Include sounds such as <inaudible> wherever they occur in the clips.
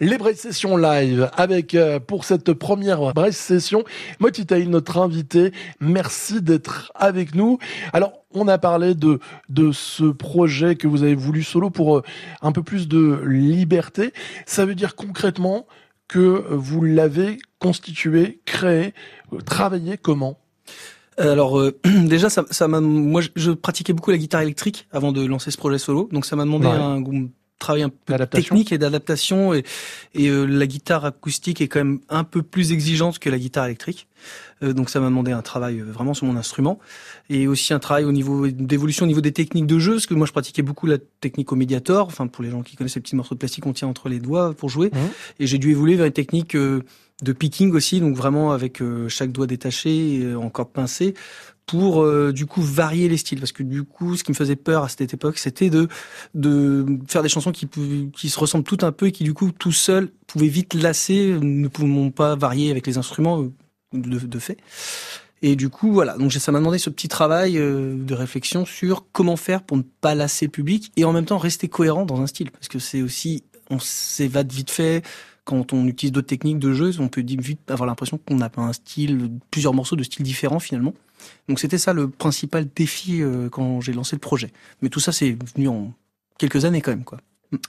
Les Brace Sessions live avec euh, pour cette première Brace Session Motitaï, notre invité. Merci d'être avec nous. Alors, on a parlé de, de ce projet que vous avez voulu solo pour euh, un peu plus de liberté. Ça veut dire concrètement que vous l'avez constitué, créé, euh, travaillé comment? Alors <clears throat> déjà, ça, ça m'a, moi, je, pratiquais beaucoup la guitare électrique avant de lancer ce projet solo, donc ça m'a demandé un travail un peu technique et d'adaptation et, et euh, la guitare acoustique est quand même un peu plus exigeante que la guitare électrique. Euh, donc ça m'a demandé un travail euh, vraiment sur mon instrument. Et aussi un travail au niveau d'évolution au niveau des techniques de jeu parce que moi je pratiquais beaucoup la technique au médiator enfin pour les gens qui connaissent les petits morceaux de plastique qu'on tient entre les doigts pour jouer. Mmh. et j'ai dû évoluer vers une technique de picking aussi donc vraiment avec chaque doigt détaché encore pincé pour euh, du coup varier les styles. Parce que du coup ce qui me faisait peur à cette époque c'était de de faire des chansons qui qui se ressemblent tout un peu et qui du coup tout seul pouvaient vite lasser ne pouvons pas varier avec les instruments euh, de, fait et du coup voilà donc ça m'a demandé ce petit travail euh, de réflexion sur comment faire pour ne pas lasser le public et en même temps rester cohérent dans un style parce que c'est aussi on s'évade vite fait quand on utilise d'autres techniques de jeu, on peut vite avoir l'impression qu'on pas un style, plusieurs morceaux de styles différents finalement. Donc c'était ça le principal défi euh, quand j'ai lancé le projet. Mais tout ça, c'est venu en quelques années quand même, quoi.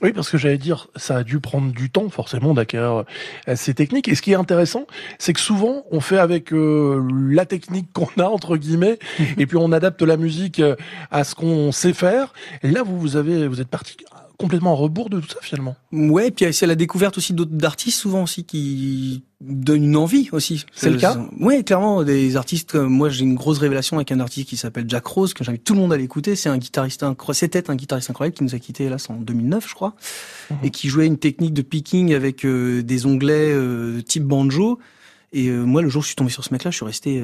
Oui, parce que j'allais dire, ça a dû prendre du temps forcément d'acquérir euh, ces techniques. Et ce qui est intéressant, c'est que souvent on fait avec euh, la technique qu'on a entre guillemets, <laughs> et puis on adapte la musique à ce qu'on sait faire. Et là, vous, vous avez, vous êtes parti complètement en rebours de tout ça finalement. Ouais, puis c'est la découverte aussi d'autres d'artistes souvent aussi qui donnent une envie aussi. C'est le cas. Ouais, clairement des artistes comme moi j'ai une grosse révélation avec un artiste qui s'appelle Jack Rose que j'invite tout le monde à l'écouter. C'est un guitariste incroyable, c'était un guitariste incroyable qui nous a quitté hélas en 2009 je crois mhm. et qui jouait une technique de picking avec euh, des onglets euh, type banjo. Et euh, moi le jour où je suis tombé sur ce mec là, je suis resté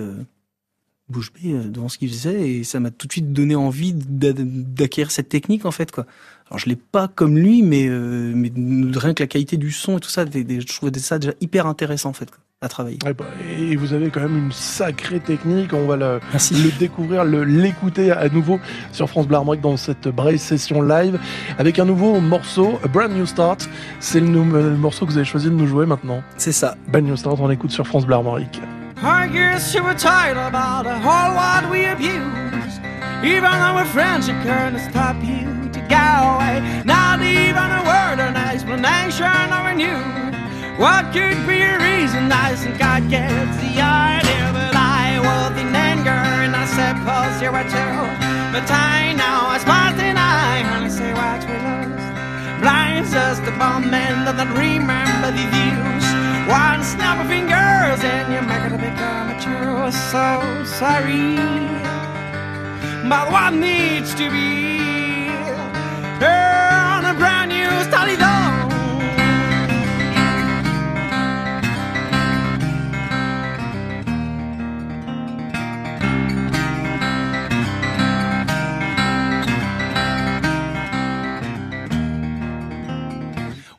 bouche bée euh, devant ce qu'il faisait et ça m'a tout de suite donné envie d'acquérir cette technique en fait quoi. Alors je l'ai pas comme lui mais euh, mais rien que la qualité du son et tout ça je trouvais ça déjà hyper intéressant en fait à travailler. Bah, et vous avez quand même une sacrée technique, on va le, le découvrir, l'écouter à nouveau sur France Bleu dans cette Braille session live avec un nouveau morceau, A Brand New Start. C'est le, le, morceau que vous avez choisi de nous jouer maintenant. C'est ça. Brand New Start, on écoute sur France Bleu I guess you were tired about whole world we abuse. Even though we're friends, you couldn't stop you to go away. Not even a word, or an explanation or a new. What could be a reason? I think I get the idea, but I was in anger and I suppose you were too. But I know it's past and I only say what we lost. Blinds us the bomb and doesn't remember the views. One snap of fingers and you're making a become a true. So sorry, but what needs to be on a brand new study though.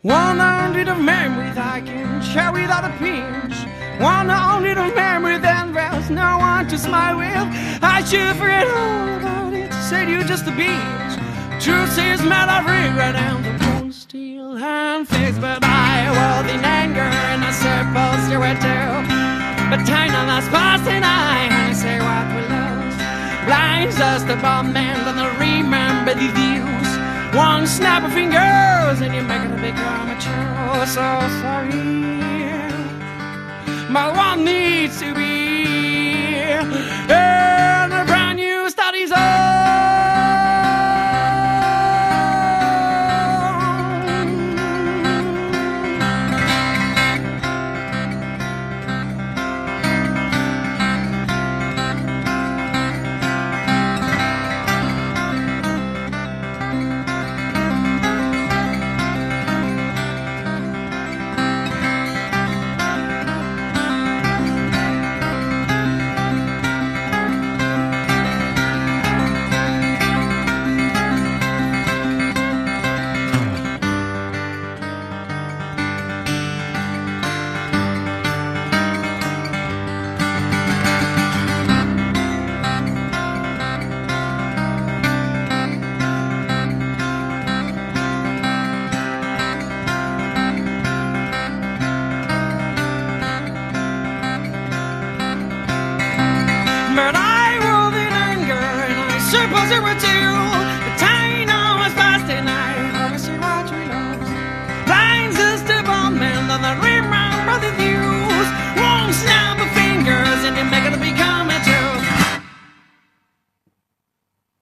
One hundred of memories I can share with other peers. One hundred of memories, then there's no one to smile with. I should forget all about it. Said you just a beach. Truth is mad of regret and the bone still hand fixed. But I was in anger and I suppose you were too. But time that's past and I only say what we lost. Blinds us the bomb and then remember the views. One snap of fingers and you're making a big amateur. So sorry. My one needs to be But I ruled in anger, and I suppose there were two.